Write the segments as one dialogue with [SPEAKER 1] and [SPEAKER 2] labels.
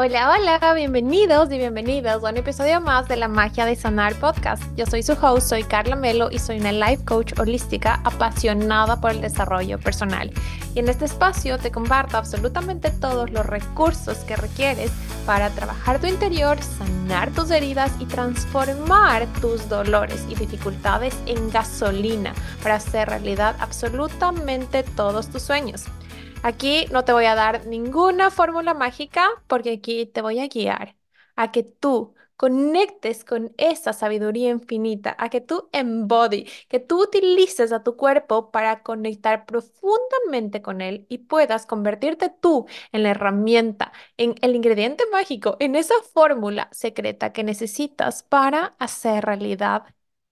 [SPEAKER 1] Hola, hola, bienvenidos y bienvenidas a un episodio más de la magia de sanar podcast. Yo soy su host, soy Carla Melo y soy una life coach holística apasionada por el desarrollo personal. Y en este espacio te comparto absolutamente todos los recursos que requieres para trabajar tu interior, sanar tus heridas y transformar tus dolores y dificultades en gasolina para hacer realidad absolutamente todos tus sueños. Aquí no te voy a dar ninguna fórmula mágica porque aquí te voy a guiar a que tú conectes con esa sabiduría infinita, a que tú embody, que tú utilices a tu cuerpo para conectar profundamente con él y puedas convertirte tú en la herramienta, en el ingrediente mágico, en esa fórmula secreta que necesitas para hacer realidad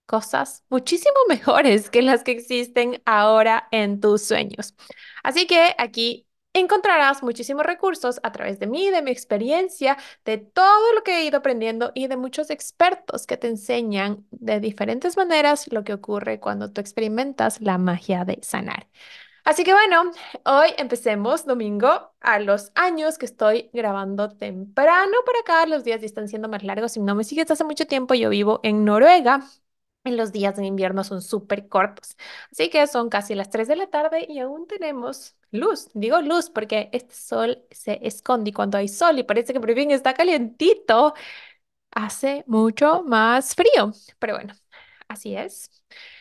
[SPEAKER 1] cosas muchísimo mejores que las que existen ahora en tus sueños. Así que aquí encontrarás muchísimos recursos a través de mí, de mi experiencia, de todo lo que he ido aprendiendo y de muchos expertos que te enseñan de diferentes maneras lo que ocurre cuando tú experimentas la magia de sanar. Así que bueno, hoy empecemos domingo a los años que estoy grabando temprano para acá. Los días están siendo más largos. Si no me sigues hace mucho tiempo, yo vivo en Noruega en los días de invierno son súper cortos. Así que son casi las 3 de la tarde y aún tenemos luz. Digo luz porque este sol se esconde y cuando hay sol y parece que por fin está calientito, hace mucho más frío. Pero bueno, así es.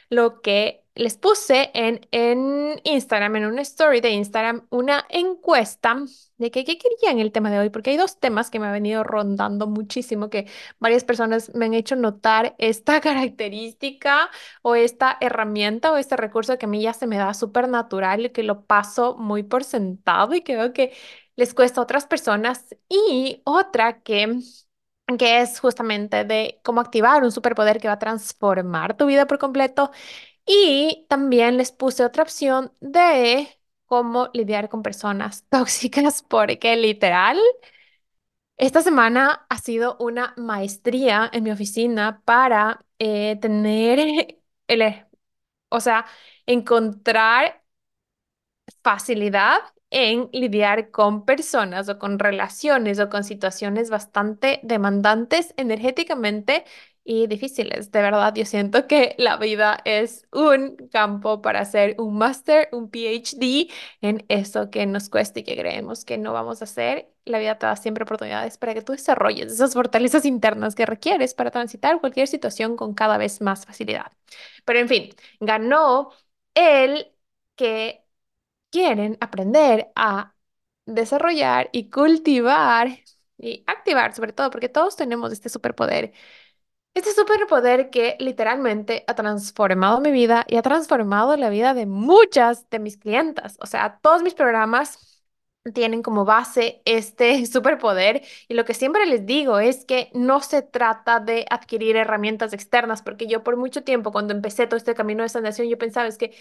[SPEAKER 1] Lo que les puse en, en Instagram, en una story de Instagram, una encuesta de que, qué querían el tema de hoy, porque hay dos temas que me han venido rondando muchísimo, que varias personas me han hecho notar esta característica o esta herramienta o este recurso que a mí ya se me da súper natural y que lo paso muy por sentado y que veo que les cuesta a otras personas. Y otra que que es justamente de cómo activar un superpoder que va a transformar tu vida por completo y también les puse otra opción de cómo lidiar con personas tóxicas, porque literal, esta semana ha sido una maestría en mi oficina para eh, tener, el, o sea, encontrar facilidad en lidiar con personas o con relaciones o con situaciones bastante demandantes energéticamente y difíciles. De verdad, yo siento que la vida es un campo para hacer un máster, un PhD en eso que nos cuesta y que creemos que no vamos a hacer. La vida te da siempre oportunidades para que tú desarrolles esas fortalezas internas que requieres para transitar cualquier situación con cada vez más facilidad. Pero en fin, ganó el que quieren aprender a desarrollar y cultivar y activar sobre todo, porque todos tenemos este superpoder este superpoder que literalmente ha transformado mi vida y ha transformado la vida de muchas de mis clientas. O sea, todos mis programas tienen como base este superpoder y lo que siempre les digo es que no se trata de adquirir herramientas externas, porque yo por mucho tiempo cuando empecé todo este camino de sanación, yo pensaba es que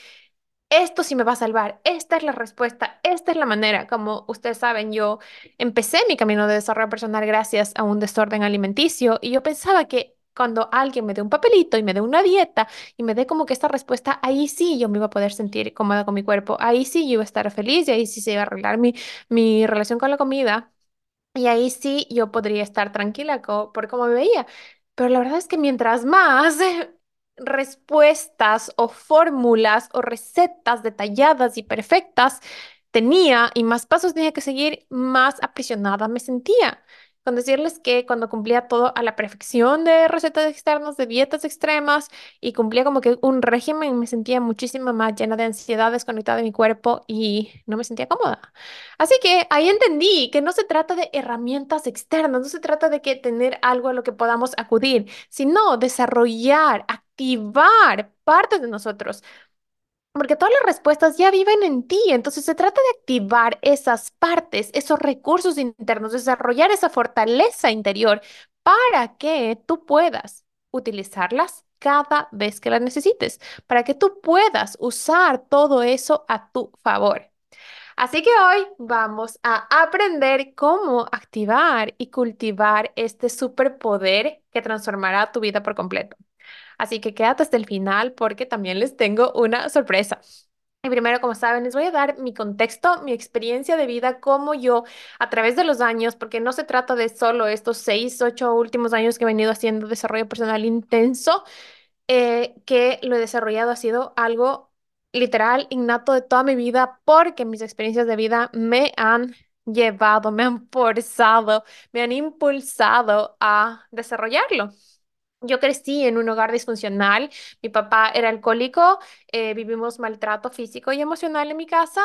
[SPEAKER 1] esto sí me va a salvar, esta es la respuesta, esta es la manera. Como ustedes saben, yo empecé mi camino de desarrollo personal gracias a un desorden alimenticio y yo pensaba que cuando alguien me dé un papelito y me dé una dieta y me dé como que esta respuesta, ahí sí yo me iba a poder sentir cómoda con mi cuerpo, ahí sí yo iba a estar feliz y ahí sí se iba a arreglar mi, mi relación con la comida y ahí sí yo podría estar tranquila por cómo me veía. Pero la verdad es que mientras más respuestas o fórmulas o recetas detalladas y perfectas tenía y más pasos tenía que seguir, más aprisionada me sentía con decirles que cuando cumplía todo a la perfección de recetas externas, de dietas extremas y cumplía como que un régimen, me sentía muchísimo más llena de ansiedad, desconectada de mi cuerpo y no me sentía cómoda. Así que ahí entendí que no se trata de herramientas externas, no se trata de que tener algo a lo que podamos acudir, sino desarrollar, activar partes de nosotros porque todas las respuestas ya viven en ti, entonces se trata de activar esas partes, esos recursos internos, desarrollar esa fortaleza interior para que tú puedas utilizarlas cada vez que las necesites, para que tú puedas usar todo eso a tu favor. Así que hoy vamos a aprender cómo activar y cultivar este superpoder que transformará tu vida por completo. Así que quédate hasta el final porque también les tengo una sorpresa. Y primero, como saben, les voy a dar mi contexto, mi experiencia de vida, cómo yo, a través de los años, porque no se trata de solo estos seis, ocho últimos años que he venido haciendo desarrollo personal intenso, eh, que lo he desarrollado ha sido algo literal, innato de toda mi vida, porque mis experiencias de vida me han llevado, me han forzado, me han impulsado a desarrollarlo. Yo crecí en un hogar disfuncional, mi papá era alcohólico, eh, vivimos maltrato físico y emocional en mi casa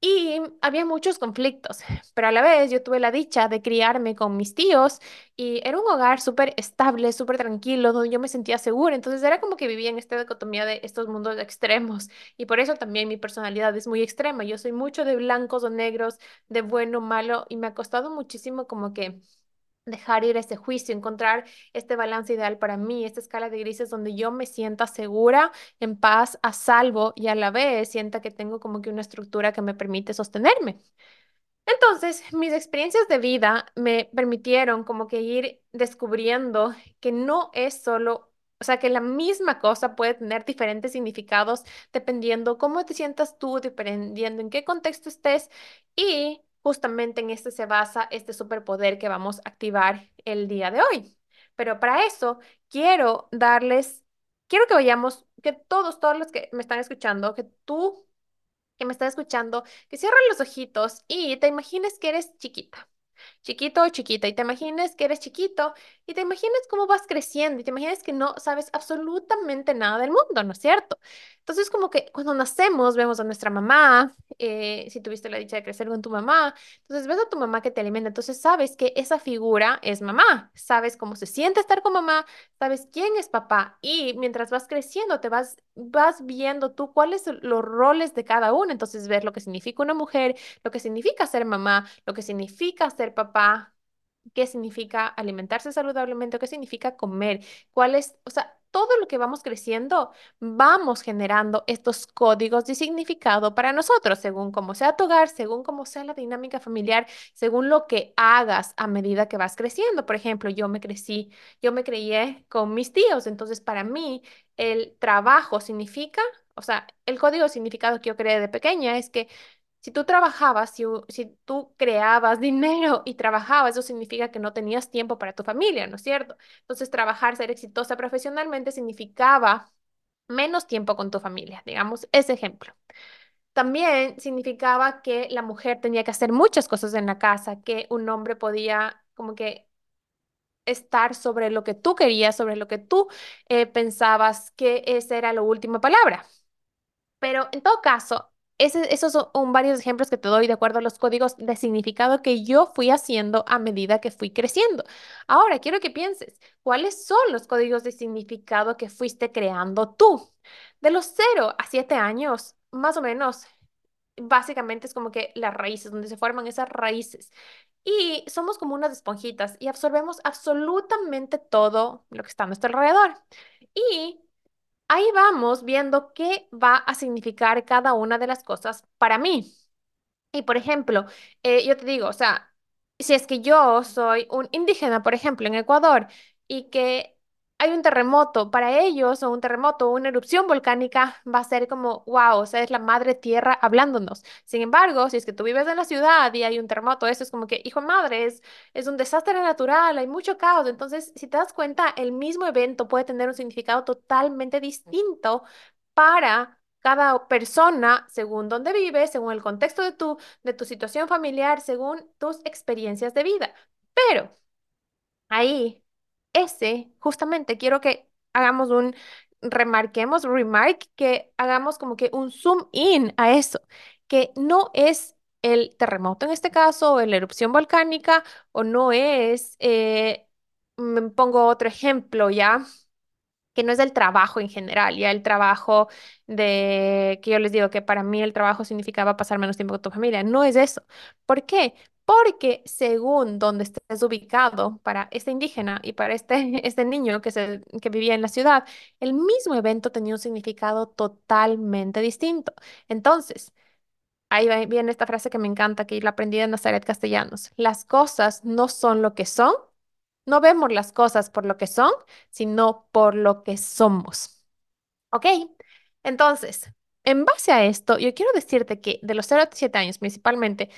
[SPEAKER 1] y había muchos conflictos, pero a la vez yo tuve la dicha de criarme con mis tíos y era un hogar súper estable, súper tranquilo, donde yo me sentía segura. Entonces era como que vivía en esta dicotomía de estos mundos extremos y por eso también mi personalidad es muy extrema. Yo soy mucho de blancos o negros, de bueno, malo y me ha costado muchísimo como que dejar ir ese juicio, encontrar este balance ideal para mí, esta escala de grises donde yo me sienta segura, en paz, a salvo y a la vez sienta que tengo como que una estructura que me permite sostenerme. Entonces, mis experiencias de vida me permitieron como que ir descubriendo que no es solo, o sea, que la misma cosa puede tener diferentes significados dependiendo cómo te sientas tú, dependiendo en qué contexto estés y justamente en este se basa este superpoder que vamos a activar el día de hoy. Pero para eso quiero darles, quiero que vayamos, que todos, todos los que me están escuchando, que tú que me estás escuchando, que cierres los ojitos y te imagines que eres chiquita chiquito o chiquita, y te imagines que eres chiquito y te imagines cómo vas creciendo y te imagines que no sabes absolutamente nada del mundo, ¿no es cierto? Entonces, como que cuando nacemos vemos a nuestra mamá, eh, si tuviste la dicha de crecer con tu mamá, entonces ves a tu mamá que te alimenta, entonces sabes que esa figura es mamá, sabes cómo se siente estar con mamá, sabes quién es papá y mientras vas creciendo te vas, vas viendo tú cuáles son los roles de cada uno, entonces ves lo que significa una mujer, lo que significa ser mamá, lo que significa ser papá, qué significa alimentarse saludablemente, qué significa comer, cuál es, o sea, todo lo que vamos creciendo, vamos generando estos códigos de significado para nosotros, según cómo sea tu hogar, según cómo sea la dinámica familiar, según lo que hagas a medida que vas creciendo. Por ejemplo, yo me crecí, yo me crié con mis tíos, entonces para mí el trabajo significa, o sea, el código significado que yo creé de pequeña es que si tú trabajabas, si, si tú creabas dinero y trabajabas, eso significa que no tenías tiempo para tu familia, ¿no es cierto? Entonces, trabajar, ser exitosa profesionalmente significaba menos tiempo con tu familia, digamos, ese ejemplo. También significaba que la mujer tenía que hacer muchas cosas en la casa, que un hombre podía como que estar sobre lo que tú querías, sobre lo que tú eh, pensabas que esa era la última palabra. Pero en todo caso, esos son varios ejemplos que te doy de acuerdo a los códigos de significado que yo fui haciendo a medida que fui creciendo. Ahora, quiero que pienses, ¿cuáles son los códigos de significado que fuiste creando tú? De los 0 a 7 años, más o menos, básicamente es como que las raíces, donde se forman esas raíces. Y somos como unas esponjitas y absorbemos absolutamente todo lo que está a nuestro alrededor. Y ahí vamos viendo qué va a significar cada una de las cosas para mí. Y por ejemplo, eh, yo te digo, o sea, si es que yo soy un indígena, por ejemplo, en Ecuador, y que hay un terremoto, para ellos, o un terremoto, una erupción volcánica, va a ser como, wow, o sea, es la madre tierra hablándonos. Sin embargo, si es que tú vives en la ciudad y hay un terremoto, eso es como que, hijo madre, es, un desastre natural, hay mucho caos. Entonces, si te das cuenta, el mismo evento puede tener un significado totalmente distinto para cada persona, según dónde vive, según el contexto de tu, de tu situación familiar, según tus experiencias de vida. Pero ahí ese, justamente, quiero que hagamos un, remarquemos, remark, que hagamos como que un zoom in a eso, que no es el terremoto en este caso, o la erupción volcánica, o no es, eh, me pongo otro ejemplo ya, que no es del trabajo en general, ya el trabajo de, que yo les digo que para mí el trabajo significaba pasar menos tiempo con tu familia, no es eso. ¿Por qué? Porque según donde estés ubicado para este indígena y para este, este niño que, se, que vivía en la ciudad, el mismo evento tenía un significado totalmente distinto. Entonces, ahí viene esta frase que me encanta, que la aprendí de Nazaret Castellanos. Las cosas no son lo que son, no vemos las cosas por lo que son, sino por lo que somos. ¿Ok? Entonces, en base a esto, yo quiero decirte que de los 0 a 7 años principalmente,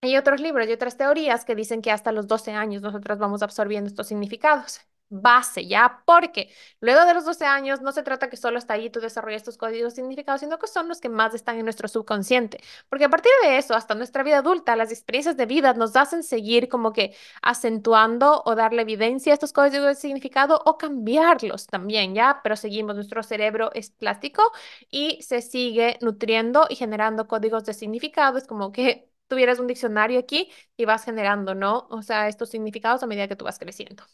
[SPEAKER 1] hay otros libros y otras teorías que dicen que hasta los 12 años nosotros vamos absorbiendo estos significados. Base, ¿ya? Porque luego de los 12 años no se trata que solo está ahí tú desarrollas estos códigos significados, sino que son los que más están en nuestro subconsciente. Porque a partir de eso, hasta nuestra vida adulta, las experiencias de vida nos hacen seguir como que acentuando o darle evidencia a estos códigos de significado o cambiarlos también, ¿ya? Pero seguimos, nuestro cerebro es plástico y se sigue nutriendo y generando códigos de significado. Es como que tuvieras un diccionario aquí y vas generando, ¿no? O sea, estos significados a medida que tú vas creciendo.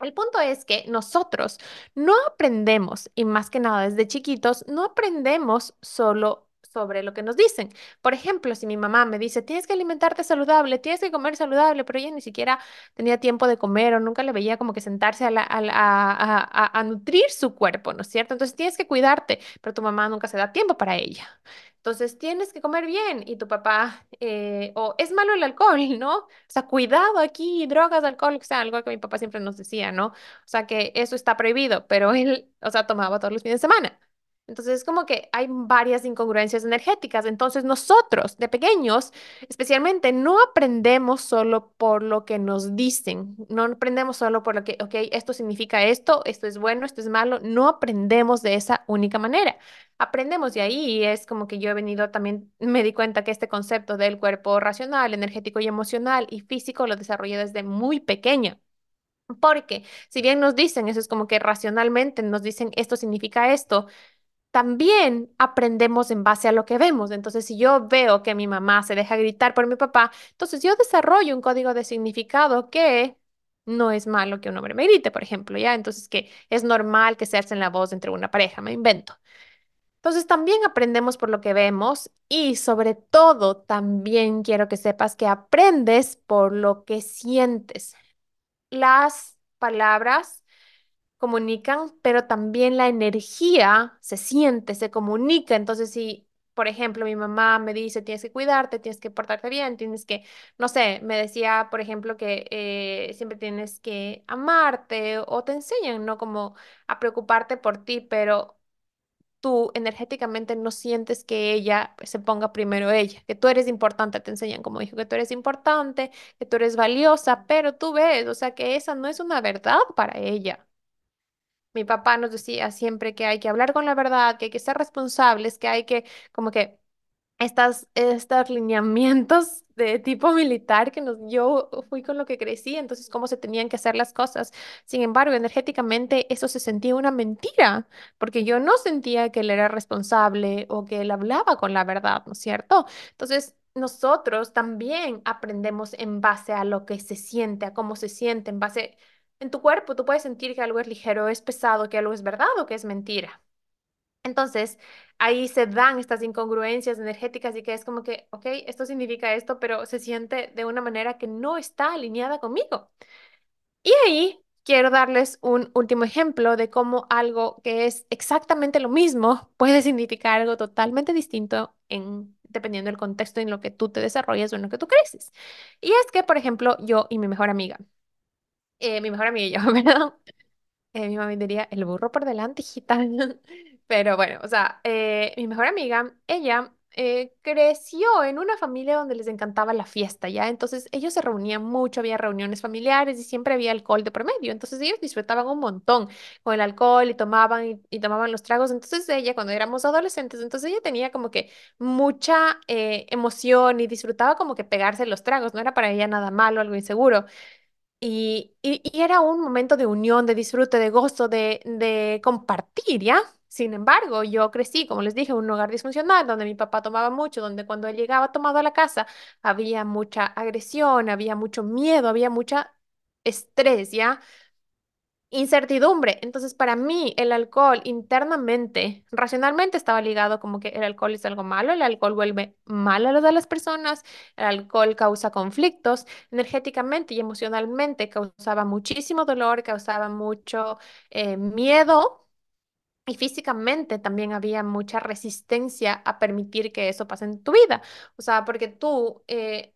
[SPEAKER 1] El punto es que nosotros no aprendemos, y más que nada desde chiquitos, no aprendemos solo sobre lo que nos dicen. Por ejemplo, si mi mamá me dice, tienes que alimentarte saludable, tienes que comer saludable, pero ella ni siquiera tenía tiempo de comer o nunca le veía como que sentarse a, nutrir su cuerpo, ¿no es cierto? Entonces tienes que cuidarte, pero tu mamá nunca se da tiempo para ella. Entonces tienes que comer bien y tu papá, eh, o es malo el alcohol, ¿no? O sea, cuidado aquí, drogas, alcohol, o sea, algo que mi papá siempre nos decía, ¿no? O sea, que eso está prohibido, pero él, o sea, tomaba todos los fines de semana. Entonces, es como que hay varias incongruencias energéticas. Entonces, nosotros de pequeños, especialmente, no aprendemos solo por lo que nos dicen, no aprendemos solo por lo que, ok, esto significa esto, esto es bueno, esto es malo, no aprendemos de esa única manera. Aprendemos de ahí y es como que yo he venido también, me di cuenta que este concepto del cuerpo racional, energético y emocional y físico lo desarrollé desde muy pequeña. Porque si bien nos dicen, eso es como que racionalmente nos dicen esto significa esto, también aprendemos en base a lo que vemos. Entonces, si yo veo que mi mamá se deja gritar por mi papá, entonces yo desarrollo un código de significado que no es malo que un hombre me grite, por ejemplo, ¿ya? Entonces, que es normal que se alcen la voz entre una pareja, me invento. Entonces, también aprendemos por lo que vemos y sobre todo, también quiero que sepas que aprendes por lo que sientes. Las palabras comunican, pero también la energía se siente, se comunica. Entonces, si, por ejemplo, mi mamá me dice, tienes que cuidarte, tienes que portarte bien, tienes que, no sé, me decía, por ejemplo, que eh, siempre tienes que amarte o te enseñan, ¿no? Como a preocuparte por ti, pero tú energéticamente no sientes que ella se ponga primero ella, que tú eres importante, te enseñan como dijo, que tú eres importante, que tú eres valiosa, pero tú ves, o sea, que esa no es una verdad para ella. Mi papá nos decía siempre que hay que hablar con la verdad, que hay que ser responsables, que hay que como que estas, estos lineamientos de tipo militar que nos, yo fui con lo que crecí, entonces cómo se tenían que hacer las cosas. Sin embargo, energéticamente eso se sentía una mentira, porque yo no sentía que él era responsable o que él hablaba con la verdad, ¿no es cierto? Entonces, nosotros también aprendemos en base a lo que se siente, a cómo se siente, en base en tu cuerpo tú puedes sentir que algo es ligero, es pesado, que algo es verdad o que es mentira. Entonces, ahí se dan estas incongruencias energéticas y que es como que, ok, esto significa esto, pero se siente de una manera que no está alineada conmigo. Y ahí quiero darles un último ejemplo de cómo algo que es exactamente lo mismo puede significar algo totalmente distinto en, dependiendo del contexto en lo que tú te desarrollas o en lo que tú creces. Y es que, por ejemplo, yo y mi mejor amiga, eh, mi mejor amiga y yo, ¿verdad? Eh, mi mamá diría, el burro por delante, hijita. Pero bueno, o sea, eh, mi mejor amiga, ella eh, creció en una familia donde les encantaba la fiesta, ¿ya? Entonces ellos se reunían mucho, había reuniones familiares y siempre había alcohol de promedio. Entonces ellos disfrutaban un montón con el alcohol y tomaban y tomaban los tragos. Entonces ella, cuando éramos adolescentes, entonces ella tenía como que mucha emoción y disfrutaba como que pegarse los tragos. No era para ella nada malo, algo inseguro. Y, y, era un momento de unión, de disfrute, de gozo, de, de compartir, ¿ya? Sin embargo, yo crecí, como les dije, en un hogar disfuncional donde mi papá tomaba mucho, donde cuando él llegaba tomado a la casa había mucha agresión, había mucho miedo, había mucha estrés, ¿ya? Incertidumbre. Entonces, para mí, el alcohol internamente, racionalmente estaba ligado como que el alcohol es algo malo, el alcohol vuelve mal a las personas, el alcohol causa conflictos, energéticamente y emocionalmente causaba muchísimo dolor, causaba mucho eh, miedo. Y físicamente también había mucha resistencia a permitir que eso pase en tu vida. O sea, porque tú, eh,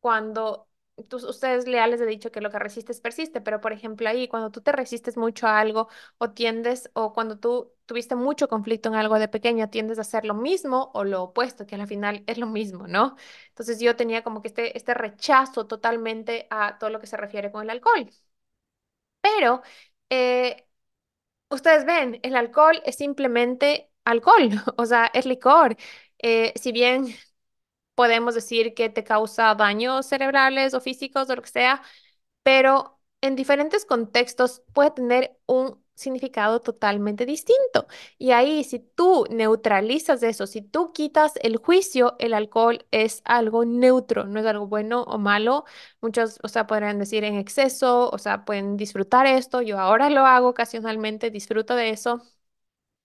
[SPEAKER 1] cuando tú- ustedes leales he dicho que lo que resistes persiste, pero por ejemplo ahí, cuando tú te resistes mucho a algo o tiendes, o cuando tú tuviste mucho conflicto en algo de pequeño, tiendes a hacer lo mismo o lo opuesto, que al final es lo mismo, ¿no? Entonces yo tenía como que este, este rechazo totalmente a todo lo que se refiere con el alcohol. Pero eh, ustedes ven, el alcohol es simplemente alcohol, o sea, es licor. Eh, si bien podemos decir que te causa daños cerebrales o físicos o lo que sea, pero en diferentes contextos puede tener un significado totalmente distinto. Y ahí, si tú neutralizas eso, si tú quitas el juicio, el alcohol es algo neutro, no es algo bueno o malo. Muchos, o sea, podrían decir en exceso, o sea, pueden disfrutar esto. Yo ahora lo hago ocasionalmente, disfruto de eso,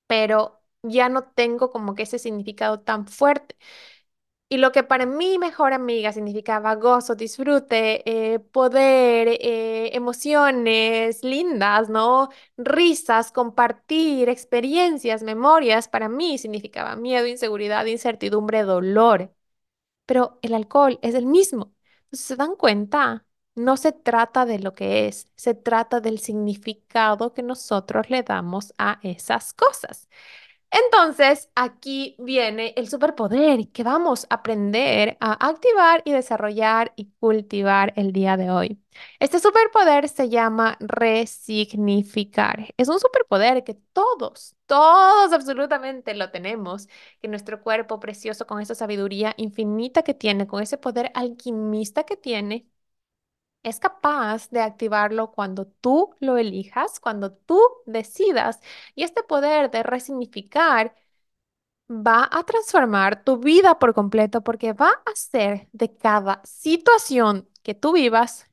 [SPEAKER 1] pero ya no tengo como que ese significado tan fuerte. Y lo que para mi mejor amiga significaba gozo, disfrute, eh, poder, eh, emociones lindas, ¿no? Risas, compartir experiencias, memorias, para mí significaba miedo, inseguridad, incertidumbre, dolor. Pero el alcohol es el mismo. Entonces, ¿se dan cuenta? No se trata de lo que es, se trata del significado que nosotros le damos a esas cosas. Entonces, aquí viene el superpoder que vamos a aprender a activar y desarrollar y cultivar el día de hoy. Este superpoder se llama resignificar. Es un superpoder que todos, todos absolutamente lo tenemos, que nuestro cuerpo precioso con esa sabiduría infinita que tiene, con ese poder alquimista que tiene, es capaz de activarlo cuando tú lo elijas, cuando tú decidas. Y este poder de resignificar va a transformar tu vida por completo porque va a hacer de cada situación que tú vivas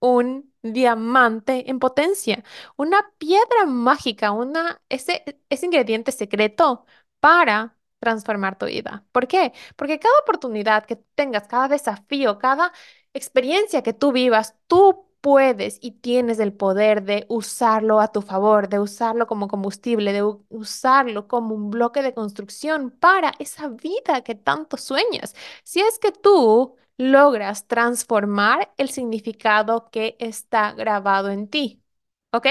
[SPEAKER 1] un diamante en potencia, una piedra mágica, una, ese, ese ingrediente secreto para transformar tu vida. ¿Por qué? Porque cada oportunidad que tengas, cada desafío, cada experiencia que tú vivas, tú puedes y tienes el poder de usarlo a tu favor, de usarlo como combustible, de usarlo como un bloque de construcción para esa vida que tanto sueñas. Si es que tú logras transformar el significado que está grabado en ti. ¿Ok?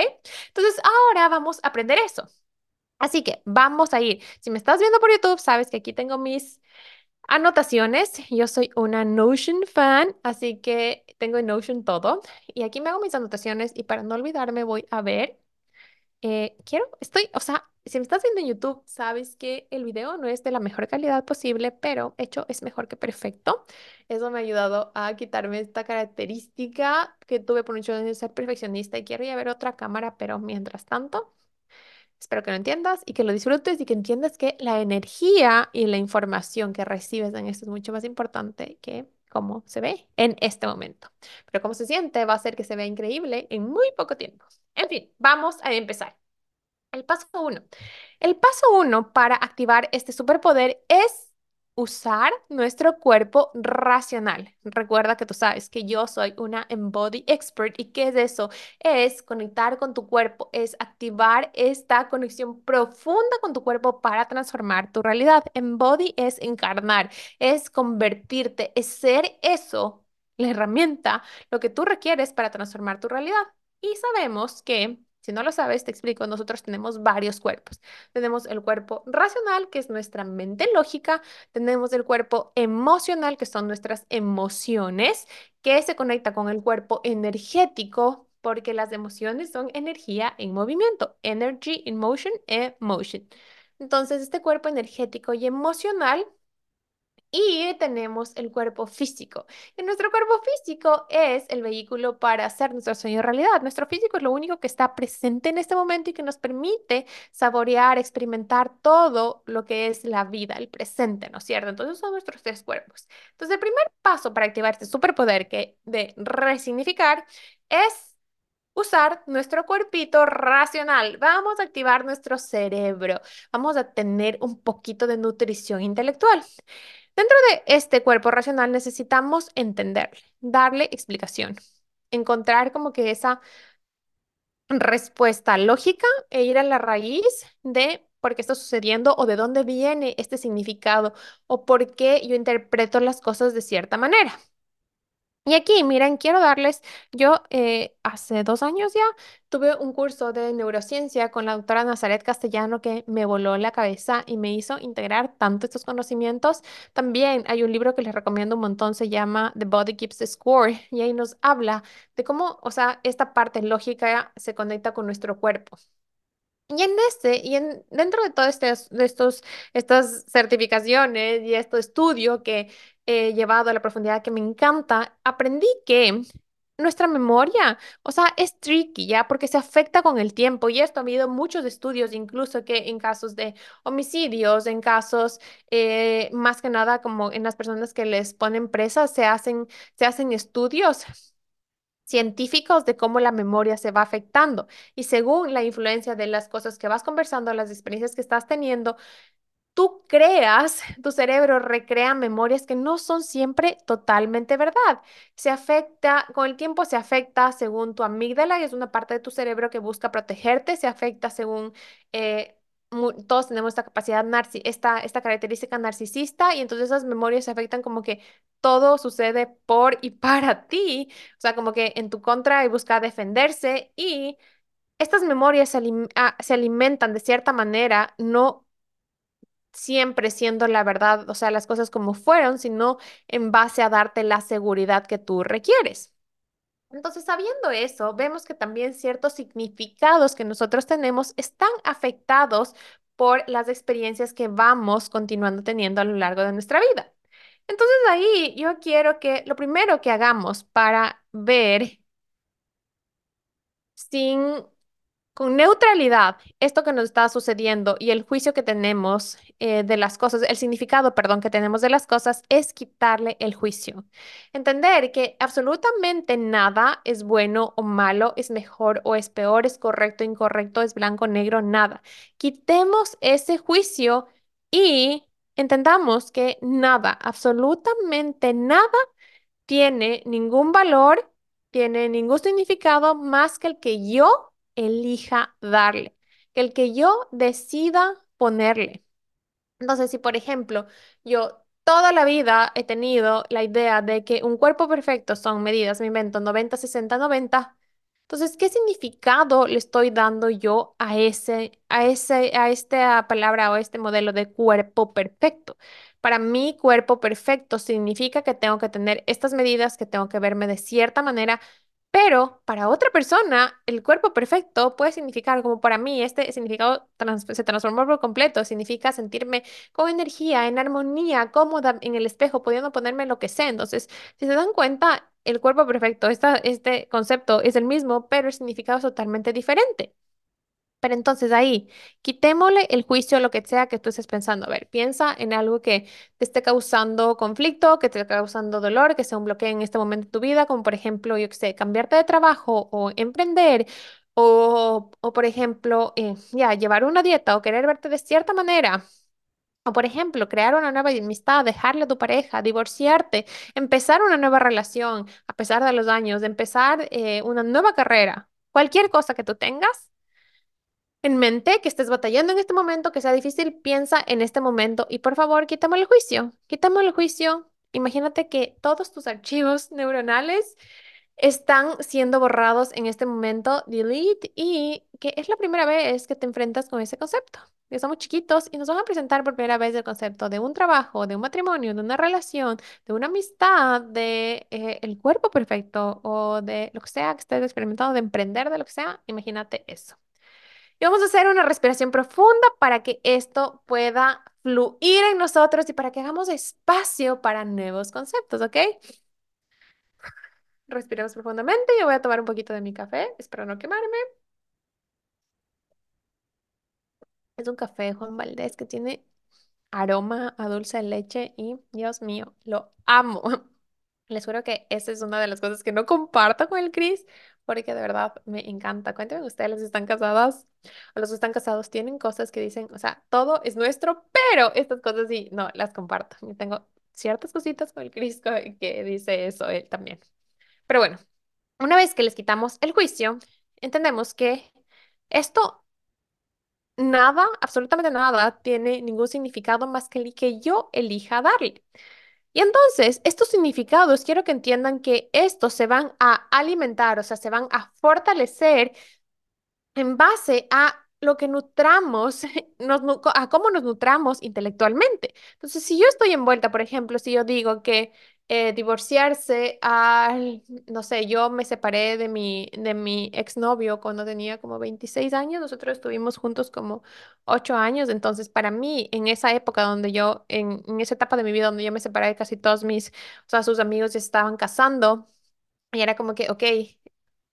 [SPEAKER 1] Entonces, ahora vamos a aprender eso. Así que vamos a ir. Si me estás viendo por YouTube, sabes que aquí tengo mis anotaciones. Yo soy una Notion fan, así que tengo en Notion todo. Y aquí me hago mis anotaciones y para no olvidarme voy a ver eh, quiero, estoy, o sea, si me estás viendo en YouTube, sabes que el video no es de la mejor calidad posible, pero hecho es mejor que perfecto. Eso me ha ayudado a quitarme esta característica que tuve por mucho de ser perfeccionista y quiero ya ver otra cámara, pero mientras tanto, espero que lo entiendas y que lo disfrutes y que entiendas que la energía y la información que recibes en esto es mucho más importante que cómo se ve en este momento. Pero cómo se siente va a hacer que se vea increíble en muy poco tiempo. En fin, vamos a empezar. El paso uno. El paso uno para activar este superpoder es usar nuestro cuerpo racional. Recuerda que tú sabes que yo soy una Embody Expert y ¿qué es eso? Es conectar con tu cuerpo, es activar esta conexión profunda con tu cuerpo para transformar tu realidad. Embody es encarnar, es convertirte, es ser eso, la herramienta, lo que tú requieres para transformar tu realidad. Y sabemos que si no lo sabes, te explico, nosotros tenemos varios cuerpos. Tenemos el cuerpo racional, que es nuestra mente lógica, tenemos el cuerpo emocional, que son nuestras emociones, que se conecta con el cuerpo energético, porque las emociones son energía en movimiento, energy in motion, emotion. Entonces, este cuerpo energético y emocional y tenemos el cuerpo físico. Y nuestro cuerpo físico es el vehículo para hacer nuestro sueño realidad. Nuestro físico es lo único que está presente en este momento y que nos permite saborear, experimentar todo lo que es la vida, el presente, ¿no es cierto? Entonces son nuestros tres cuerpos. Entonces el primer paso para activar este superpoder que de resignificar es usar nuestro cuerpito racional. Vamos a activar nuestro cerebro. Vamos a tener un poquito de nutrición intelectual. Dentro de este cuerpo racional necesitamos entenderle, darle explicación, encontrar como que esa respuesta lógica e ir a la raíz de por qué está sucediendo o de dónde viene este significado o por qué yo interpreto las cosas de cierta manera. Y aquí, miren, quiero darles, yo eh, hace dos años ya tuve un curso de neurociencia con la doctora Nazaret Castellano que me voló la cabeza y me hizo integrar tanto estos conocimientos. También hay un libro que les recomiendo un montón, se llama The Body Keeps the Score y ahí nos habla de cómo, o sea, esta parte lógica se conecta con nuestro cuerpo. Y en este, y en, dentro de todas de estos, estas certificaciones y este estudio que he llevado a la profundidad que me encanta, aprendí que nuestra memoria, o sea, es tricky ya, porque se afecta con el tiempo. Y esto ha habido muchos estudios, incluso que en casos de homicidios, en casos eh, más que nada como en las personas que les ponen presas, se hacen, se hacen estudios científicos de cómo la memoria se va afectando. Y según la influencia de las cosas que vas conversando, las experiencias que estás teniendo, tú creas, tu cerebro recrea memorias que no son siempre totalmente verdad. Se afecta, con el tiempo se afecta según tu amígdala, que es una parte de tu cerebro que busca protegerte, se afecta según... Eh, todos tenemos esta capacidad, narci esta, esta característica narcisista y entonces esas memorias afectan como que todo sucede por y para ti, o sea, como que en tu contra y busca defenderse y estas memorias se, ah, se alimentan de cierta manera, no siempre siendo la verdad, o sea, las cosas como fueron, sino en base a darte la seguridad que tú requieres. Entonces, sabiendo eso, vemos que también ciertos significados que nosotros tenemos están afectados por las experiencias que vamos continuando teniendo a lo largo de nuestra vida. Entonces, ahí yo quiero que lo primero que hagamos para ver sin con neutralidad, esto que nos está sucediendo y el juicio que tenemos eh, de las cosas, el significado, perdón, que tenemos de las cosas es quitarle el juicio. Entender que absolutamente nada es bueno o malo, es mejor o es peor, es correcto incorrecto, es blanco negro, nada. Quitemos ese juicio y entendamos que nada, absolutamente nada tiene ningún valor, tiene ningún significado más que el que yo elija darle, el que yo decida ponerle. Entonces, si por ejemplo yo toda la vida he tenido la idea de que un cuerpo perfecto son medidas, me invento 90, 60, 90, entonces, ¿qué significado le estoy dando yo a ese, a ese, a esta palabra o a este modelo de cuerpo perfecto? Para mí, cuerpo perfecto significa que tengo que tener estas medidas, que tengo que verme de cierta manera, pero para otra persona, el cuerpo perfecto puede significar, como para mí, este significado se transformó por completo, significa sentirme con energía, en armonía, cómoda en el espejo, pudiendo ponerme lo que sé. Entonces, si se dan cuenta, el cuerpo perfecto, este concepto es el mismo, pero el significado es totalmente diferente. Entonces ahí, quitémosle el juicio lo que sea que tú estés pensando. A ver, piensa en algo que te esté causando conflicto, que te esté causando dolor, que sea un bloqueo en este momento de tu vida, como por ejemplo, yo que sé, cambiarte de trabajo o emprender, o, o por ejemplo, eh, ya, llevar una dieta o querer verte de cierta manera. O por ejemplo, crear una nueva amistad, dejarle a tu pareja, divorciarte, empezar una nueva relación a pesar de los años, empezar eh, una nueva carrera. Cualquier cosa que tú tengas en mente, que estés batallando en este momento, que sea difícil, piensa en este momento y por favor, quítame el juicio, quítame el juicio. Imagínate que todos tus archivos neuronales están siendo borrados en este momento, delete, y que es la primera vez que te enfrentas con ese concepto. Que somos chiquitos y nos van a presentar por primera vez el concepto de un trabajo, de un matrimonio, de una relación, de una amistad, de eh, el cuerpo perfecto o de lo que sea que estés experimentando, de emprender, de lo que sea. Imagínate eso. Vamos a hacer una respiración profunda para que esto pueda fluir en nosotros y para que hagamos espacio para nuevos conceptos, ¿ok? Respiremos profundamente. Yo voy a tomar un poquito de mi café, espero no quemarme. Es un café Juan Valdés que tiene aroma a dulce de leche y, Dios mío, lo amo. Les juro que esa es una de las cosas que no comparto con el Chris, porque de verdad me encanta. Cuéntenme ustedes, están casadas o los que están casados tienen cosas que dicen, o sea, todo es nuestro, pero estas cosas sí, no, las comparto. Yo tengo ciertas cositas con el Chris que dice eso él también. Pero bueno, una vez que les quitamos el juicio, entendemos que esto nada, absolutamente nada, tiene ningún significado más que el que yo elija darle. Y entonces, estos significados, quiero que entiendan que estos se van a alimentar, o sea, se van a fortalecer en base a lo que nutramos, a cómo nos nutramos intelectualmente. Entonces, si yo estoy envuelta, por ejemplo, si yo digo que eh, divorciarse, al, no sé, yo me separé de mi, de mi exnovio cuando tenía como 26 años, nosotros estuvimos juntos como 8 años, entonces para mí, en esa época donde yo, en, en esa etapa de mi vida donde yo me separé de casi todos mis, o sea, sus amigos ya estaban casando, y era como que, ok,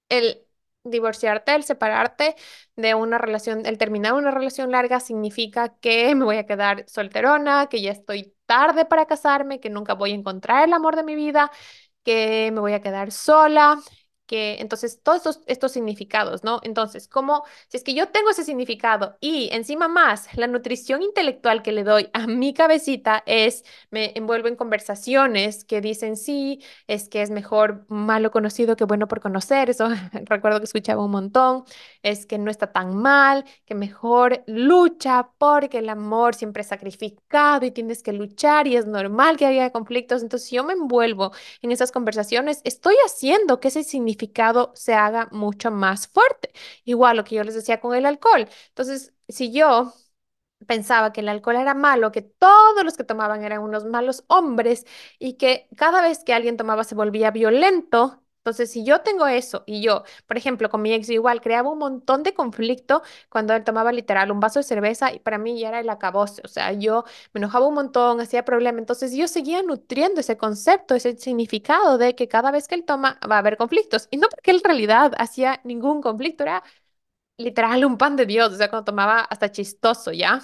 [SPEAKER 1] el divorciarte, el separarte de una relación, el terminar una relación larga significa que me voy a quedar solterona, que ya estoy tarde para casarme, que nunca voy a encontrar el amor de mi vida, que me voy a quedar sola, que entonces todos estos, estos significados, ¿no? Entonces, como si es que yo tengo ese significado y encima más la nutrición intelectual que le doy a mi cabecita es, me envuelvo en conversaciones que dicen, sí, es que es mejor malo conocido que bueno por conocer, eso recuerdo que escuchaba un montón, es que no está tan mal, que mejor lucha porque el amor siempre es sacrificado y tienes que luchar y es normal que haya conflictos, entonces si yo me envuelvo en esas conversaciones, estoy haciendo que ese significado se haga mucho más fuerte. Igual lo que yo les decía con el alcohol. Entonces, si yo pensaba que el alcohol era malo, que todos los que tomaban eran unos malos hombres y que cada vez que alguien tomaba se volvía violento, entonces, si yo tengo eso y yo, por ejemplo, con mi ex igual, creaba un montón de conflicto cuando él tomaba literal un vaso de cerveza y para mí ya era el acabose, o sea, yo me enojaba un montón, hacía problema, entonces yo seguía nutriendo ese concepto, ese significado de que cada vez que él toma va a haber conflictos y no porque él en realidad hacía ningún conflicto, era literal un pan de Dios, o sea, cuando tomaba hasta chistoso, ¿ya?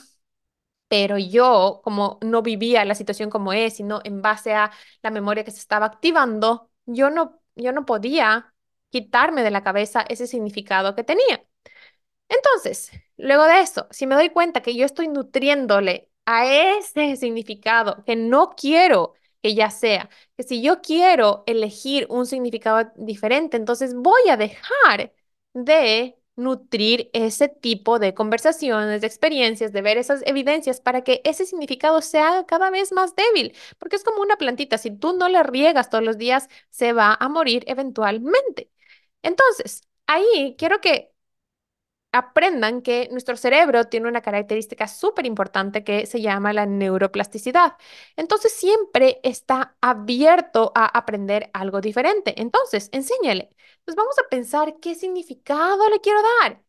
[SPEAKER 1] pero yo, como no vivía la situación como es, sino en base a la memoria que se estaba activando, yo no yo no podía quitarme de la cabeza ese significado que tenía. Entonces, luego de eso, si me doy cuenta que yo estoy nutriéndole a ese significado que no quiero que ya sea, que si yo quiero elegir un significado diferente, entonces voy a dejar de nutrir ese tipo de conversaciones, de experiencias, de ver esas evidencias para que ese significado se haga cada vez más débil, porque es como una plantita, si tú no le riegas todos los días, se va a morir eventualmente. Entonces, ahí quiero que aprendan que nuestro cerebro tiene una característica súper importante que se llama la neuroplasticidad. Entonces siempre está abierto a aprender algo diferente. Entonces, enséñale. Pues vamos a pensar qué significado le quiero dar.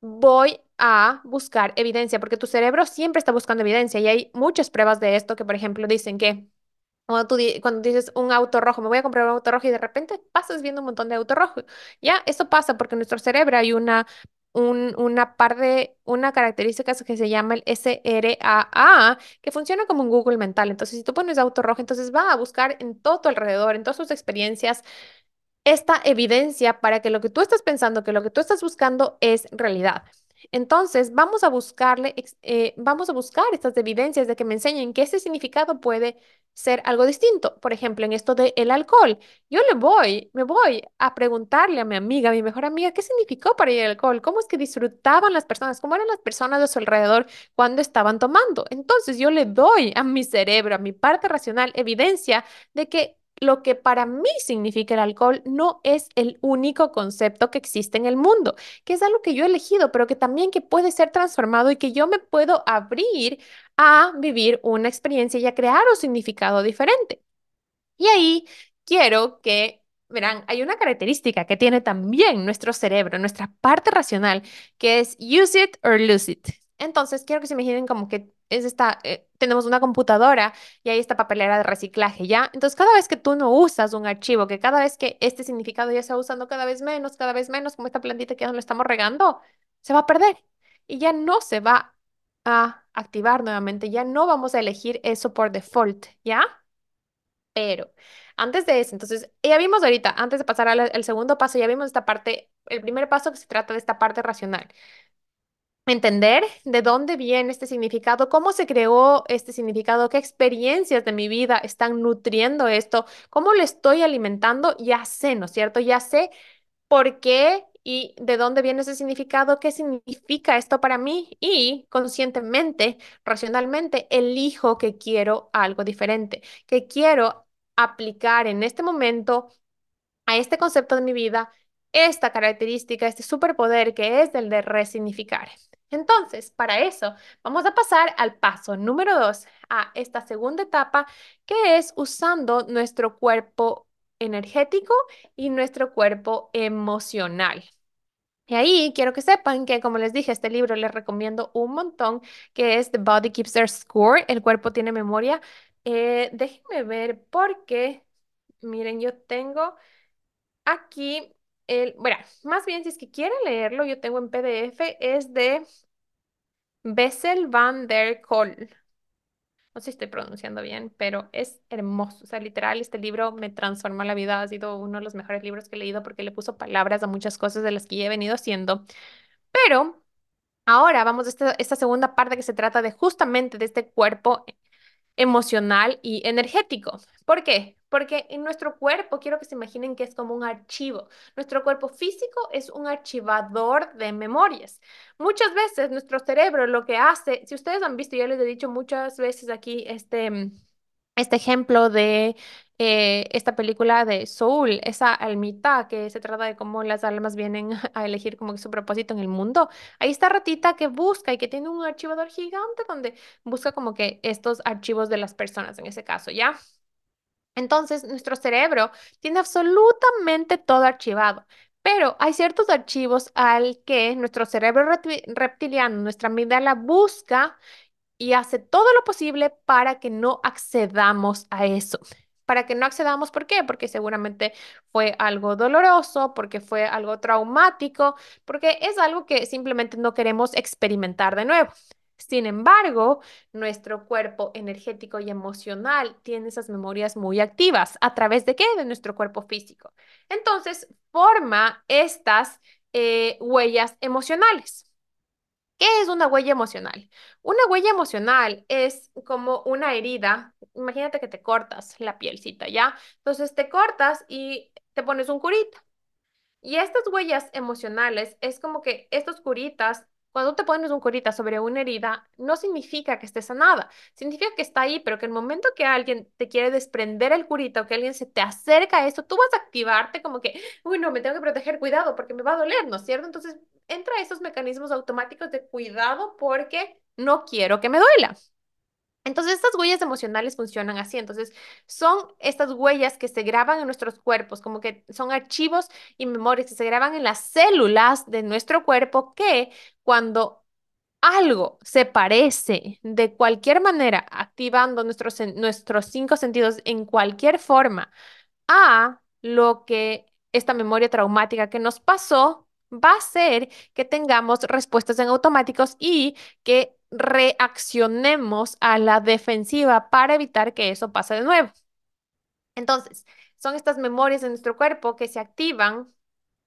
[SPEAKER 1] Voy a buscar evidencia, porque tu cerebro siempre está buscando evidencia y hay muchas pruebas de esto que, por ejemplo, dicen que cuando tú cuando dices un auto rojo, me voy a comprar un auto rojo y de repente pasas viendo un montón de autos rojos. Ya, eso pasa porque en nuestro cerebro hay una una par de, una característica que se llama el SRAA, que funciona como un Google mental. Entonces, si tú pones auto rojo, entonces va a buscar en todo tu alrededor, en todas tus experiencias, esta evidencia para que lo que tú estás pensando, que lo que tú estás buscando es realidad. Entonces, vamos a buscarle, eh, vamos a buscar estas evidencias de que me enseñen que ese significado puede ser algo distinto. Por ejemplo, en esto del el alcohol, yo le voy, me voy a preguntarle a mi amiga, a mi mejor amiga, qué significó para ella el alcohol, cómo es que disfrutaban las personas, cómo eran las personas de su alrededor cuando estaban tomando. Entonces, yo le doy a mi cerebro, a mi parte racional, evidencia de que lo que para mí significa el alcohol no es el único concepto que existe en el mundo, que es algo que yo he elegido, pero que también que puede ser transformado y que yo me puedo abrir a vivir una experiencia y a crear un significado diferente. Y ahí quiero que, verán, hay una característica que tiene también nuestro cerebro, nuestra parte racional, que es use it or lose it. Entonces, quiero que se imaginen como que es esta, eh, tenemos una computadora y hay esta papelera de reciclaje, ¿ya? Entonces, cada vez que tú no usas un archivo, que cada vez que este significado ya se va usando cada vez menos, cada vez menos, como esta plantita que ya no lo estamos regando, se va a perder y ya no se va a activar nuevamente, ya no vamos a elegir eso por default, ¿ya? Pero antes de eso, entonces, ya vimos ahorita, antes de pasar al, al segundo paso, ya vimos esta parte, el primer paso que se trata de esta parte racional entender de dónde viene este significado, cómo se creó este significado, qué experiencias de mi vida están nutriendo esto, cómo lo estoy alimentando, ya sé, ¿no es cierto? Ya sé por qué y de dónde viene ese significado, qué significa esto para mí y conscientemente, racionalmente, elijo que quiero algo diferente, que quiero aplicar en este momento a este concepto de mi vida esta característica, este superpoder que es el de resignificar. Entonces, para eso, vamos a pasar al paso número dos, a esta segunda etapa, que es usando nuestro cuerpo energético y nuestro cuerpo emocional. Y ahí quiero que sepan que, como les dije, este libro les recomiendo un montón, que es The Body Keeps Their Score, el cuerpo tiene memoria. Eh, déjenme ver porque, miren, yo tengo aquí bueno, más bien si es que quieren leerlo, yo tengo en PDF, es de Bessel van der Kolk. No sé si estoy pronunciando bien, pero es hermoso. O sea, literal, este libro me transformó la vida. Ha sido uno de los mejores libros que he leído porque le puso palabras a muchas cosas de las que ya he venido haciendo. Pero ahora vamos a esta, esta segunda parte que se trata de justamente de este cuerpo emocional y energético. ¿Por qué? Porque en nuestro cuerpo, quiero que se imaginen que es como un archivo. Nuestro cuerpo físico es un archivador de memorias. Muchas veces nuestro cerebro lo que hace, si ustedes han visto, ya les he dicho muchas veces aquí este, este ejemplo de eh, esta película de Soul, esa almita que se trata de cómo las almas vienen a elegir como su propósito en el mundo. Ahí está Ratita que busca y que tiene un archivador gigante donde busca como que estos archivos de las personas en ese caso, ¿ya? Entonces, nuestro cerebro tiene absolutamente todo archivado, pero hay ciertos archivos al que nuestro cerebro reptiliano, nuestra amígdala busca y hace todo lo posible para que no accedamos a eso. Para que no accedamos, ¿por qué? Porque seguramente fue algo doloroso, porque fue algo traumático, porque es algo que simplemente no queremos experimentar de nuevo. Sin embargo, nuestro cuerpo energético y emocional tiene esas memorias muy activas. ¿A través de qué? De nuestro cuerpo físico. Entonces, forma estas eh, huellas emocionales. ¿Qué es una huella emocional? Una huella emocional es como una herida. Imagínate que te cortas la pielcita, ¿ya? Entonces te cortas y te pones un curita. Y estas huellas emocionales es como que estos curitas cuando te pones un curita sobre una herida, no significa que esté sanada, significa que está ahí, pero que el momento que alguien te quiere desprender el curita o que alguien se te acerca a eso, tú vas a activarte como que, uy, no, me tengo que proteger, cuidado, porque me va a doler, ¿no es cierto? Entonces, entra esos mecanismos automáticos de cuidado porque no quiero que me duela. Entonces, estas huellas emocionales funcionan así. Entonces, son estas huellas que se graban en nuestros cuerpos, como que son archivos y memorias que se graban en las células de nuestro cuerpo que cuando algo se parece de cualquier manera, activando nuestros, nuestros cinco sentidos en cualquier forma a lo que esta memoria traumática que nos pasó, va a hacer que tengamos respuestas en automáticos y que reaccionemos a la defensiva para evitar que eso pase de nuevo. Entonces, son estas memorias de nuestro cuerpo que se activan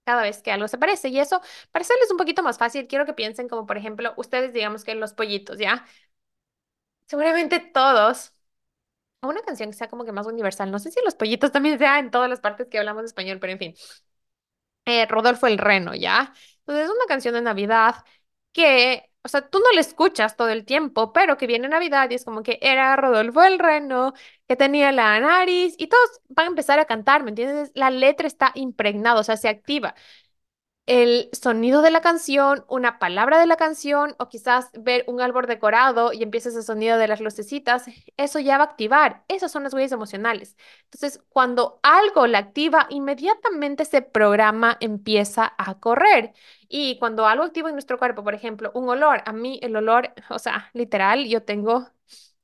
[SPEAKER 1] cada vez que algo se parece. Y eso, para hacerles un poquito más fácil, quiero que piensen como, por ejemplo, ustedes digamos que los pollitos, ¿ya? Seguramente todos. Una canción que sea como que más universal. No sé si los pollitos también sea en todas las partes que hablamos español, pero en fin. Eh, Rodolfo el Reno, ¿ya? Entonces es una canción de Navidad que o sea, tú no le escuchas todo el tiempo, pero que viene Navidad y es como que era Rodolfo el Reno, que tenía la nariz, y todos van a empezar a cantar, ¿me entiendes? La letra está impregnada, o sea, se activa el sonido de la canción, una palabra de la canción o quizás ver un árbol decorado y empieza ese sonido de las lucecitas, eso ya va a activar. Esas son las huellas emocionales. Entonces, cuando algo la activa, inmediatamente ese programa empieza a correr. Y cuando algo activa en nuestro cuerpo, por ejemplo, un olor, a mí el olor, o sea, literal, yo tengo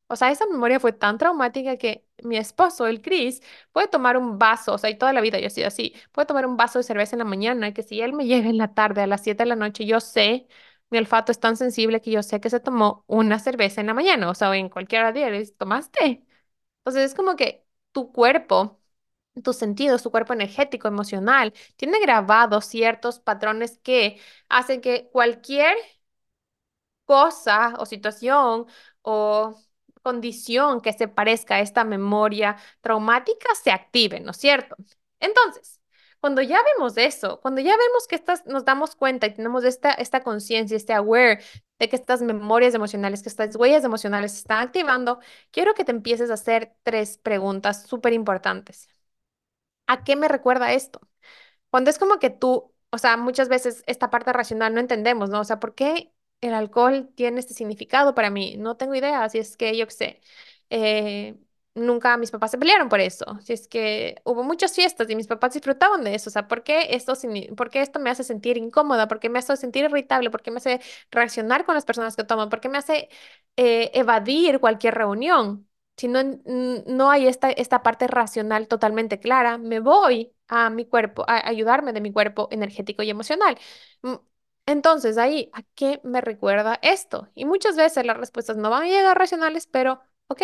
[SPEAKER 1] o sea, esa memoria fue tan traumática que mi esposo, el Chris, puede tomar un vaso, o sea, y toda la vida yo he sido así, puede tomar un vaso de cerveza en la mañana, que si él me llega en la tarde a las 7 de la noche, yo sé, mi olfato es tan sensible que yo sé que se tomó una cerveza en la mañana, o sea, en cualquier hora día, tomaste. Entonces es como que tu cuerpo, tus sentidos, tu cuerpo energético, emocional, tiene grabados ciertos patrones que hacen que cualquier cosa o situación o condición que se parezca a esta memoria traumática se active, ¿no es cierto? Entonces, cuando ya vemos eso, cuando ya vemos que estas, nos damos cuenta y tenemos esta, esta conciencia, este aware de que estas memorias emocionales, que estas huellas emocionales se están activando, quiero que te empieces a hacer tres preguntas súper importantes. ¿A qué me recuerda esto? Cuando es como que tú, o sea, muchas veces esta parte racional no entendemos, ¿no? O sea, ¿por qué el alcohol tiene este significado para mí? No tengo idea, así es que yo qué sé. Eh, nunca mis papás se pelearon por eso. Si es que hubo muchas fiestas y mis papás disfrutaban de eso. O sea, ¿por qué esto, por qué esto me hace sentir incómoda? ¿Por qué me hace sentir irritable? ¿Por qué me hace reaccionar con las personas que toman? ¿Por qué me hace eh, evadir cualquier reunión? Si no, no hay esta, esta parte racional totalmente clara, me voy a mi cuerpo, a ayudarme de mi cuerpo energético y emocional. Entonces, ahí, ¿a qué me recuerda esto? Y muchas veces las respuestas no van a llegar racionales, pero, ok,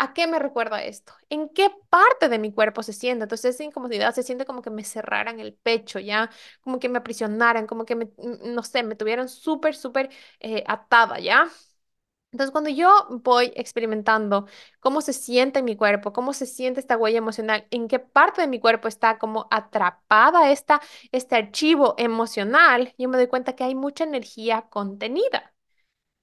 [SPEAKER 1] ¿A qué me recuerda esto? ¿En qué parte de mi cuerpo se siente? Entonces esa incomodidad se siente como que me cerraran el pecho, ¿ya? Como que me aprisionaran, como que me, no sé, me tuvieran súper, súper eh, atada, ¿ya? Entonces, cuando yo voy experimentando cómo se siente en mi cuerpo, cómo se siente esta huella emocional, en qué parte de mi cuerpo está como atrapada esta, este archivo emocional, yo me doy cuenta que hay mucha energía contenida.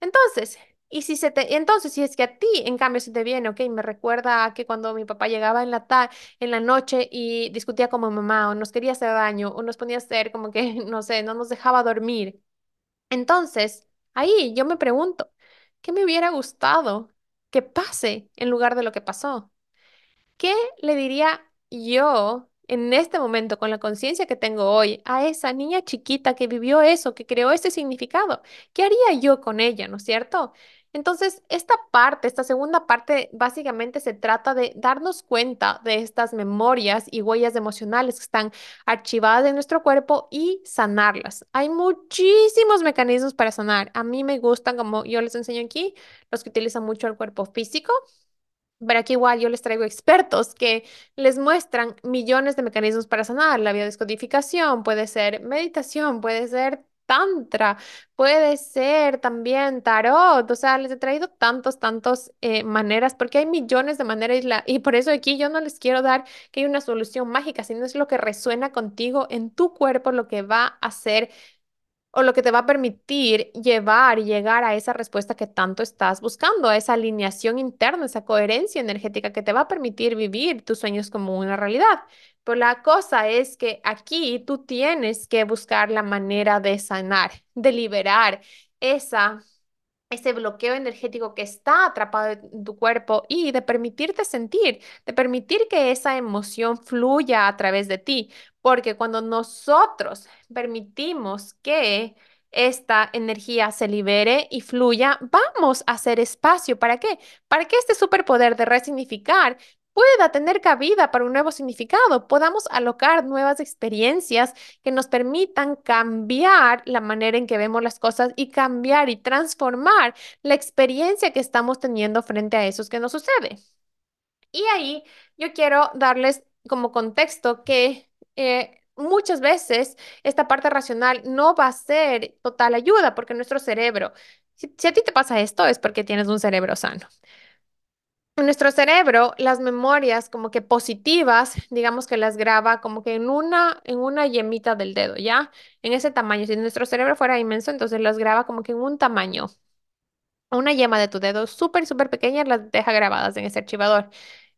[SPEAKER 1] Entonces, y si se te, entonces, si es que a ti, en cambio, se te viene, ok, me recuerda a que cuando mi papá llegaba en la, ta en la noche y discutía con mi mamá, o nos quería hacer daño, o nos ponía a hacer como que, no sé, no nos dejaba dormir. Entonces, ahí yo me pregunto, ¿qué me hubiera gustado que pase en lugar de lo que pasó? ¿Qué le diría yo en este momento, con la conciencia que tengo hoy, a esa niña chiquita que vivió eso, que creó ese significado? ¿Qué haría yo con ella, no es cierto? Entonces, esta parte, esta segunda parte, básicamente se trata de darnos cuenta de estas memorias y huellas emocionales que están archivadas en nuestro cuerpo y sanarlas. Hay muchísimos mecanismos para sanar. A mí me gustan, como yo les enseño aquí, los que utilizan mucho el cuerpo físico. Pero aquí igual yo les traigo expertos que les muestran millones de mecanismos para sanar. La biodescodificación puede ser meditación, puede ser tantra, puede ser también tarot, o sea, les he traído tantos, tantos eh, maneras, porque hay millones de maneras y, y por eso aquí yo no les quiero dar que hay una solución mágica, sino es lo que resuena contigo en tu cuerpo, lo que va a hacer o lo que te va a permitir llevar llegar a esa respuesta que tanto estás buscando, a esa alineación interna, esa coherencia energética que te va a permitir vivir tus sueños como una realidad. Pero la cosa es que aquí tú tienes que buscar la manera de sanar, de liberar esa ese bloqueo energético que está atrapado en tu cuerpo y de permitirte sentir, de permitir que esa emoción fluya a través de ti, porque cuando nosotros permitimos que esta energía se libere y fluya, vamos a hacer espacio. ¿Para qué? Para que este superpoder de resignificar pueda tener cabida para un nuevo significado, podamos alocar nuevas experiencias que nos permitan cambiar la manera en que vemos las cosas y cambiar y transformar la experiencia que estamos teniendo frente a eso que nos sucede. Y ahí yo quiero darles como contexto que eh, muchas veces esta parte racional no va a ser total ayuda porque nuestro cerebro, si, si a ti te pasa esto es porque tienes un cerebro sano nuestro cerebro, las memorias como que positivas, digamos que las graba como que en una, en una yemita del dedo, ¿ya? En ese tamaño. Si nuestro cerebro fuera inmenso, entonces las graba como que en un tamaño. Una yema de tu dedo súper, súper pequeña las deja grabadas en ese archivador.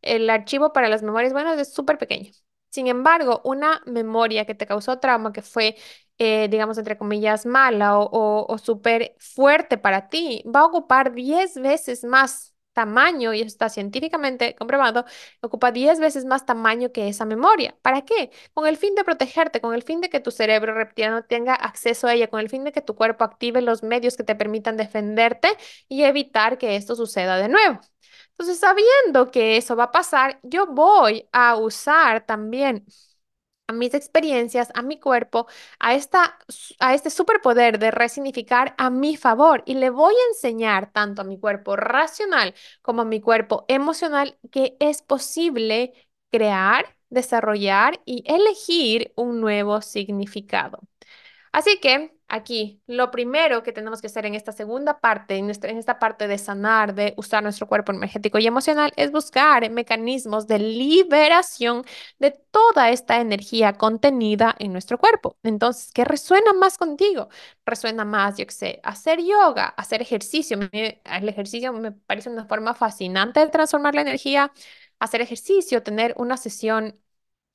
[SPEAKER 1] El archivo para las memorias, bueno, es súper pequeño. Sin embargo, una memoria que te causó trauma, que fue, eh, digamos, entre comillas, mala o, o súper fuerte para ti, va a ocupar 10 veces más tamaño, y eso está científicamente comprobado, ocupa 10 veces más tamaño que esa memoria. ¿Para qué? Con el fin de protegerte, con el fin de que tu cerebro reptiliano tenga acceso a ella, con el fin de que tu cuerpo active los medios que te permitan defenderte y evitar que esto suceda de nuevo. Entonces, sabiendo que eso va a pasar, yo voy a usar también a mis experiencias, a mi cuerpo, a, esta, a este superpoder de resignificar a mi favor. Y le voy a enseñar tanto a mi cuerpo racional como a mi cuerpo emocional que es posible crear, desarrollar y elegir un nuevo significado. Así que Aquí, lo primero que tenemos que hacer en esta segunda parte, en, esta parte de sanar, de usar nuestro cuerpo energético y emocional, es buscar mecanismos de liberación de toda esta energía contenida en nuestro cuerpo. Entonces, ¿qué resuena más contigo? Resuena más, yo qué sé, hacer yoga, hacer ejercicio. El ejercicio me parece una forma fascinante de transformar la energía. Hacer ejercicio, tener una sesión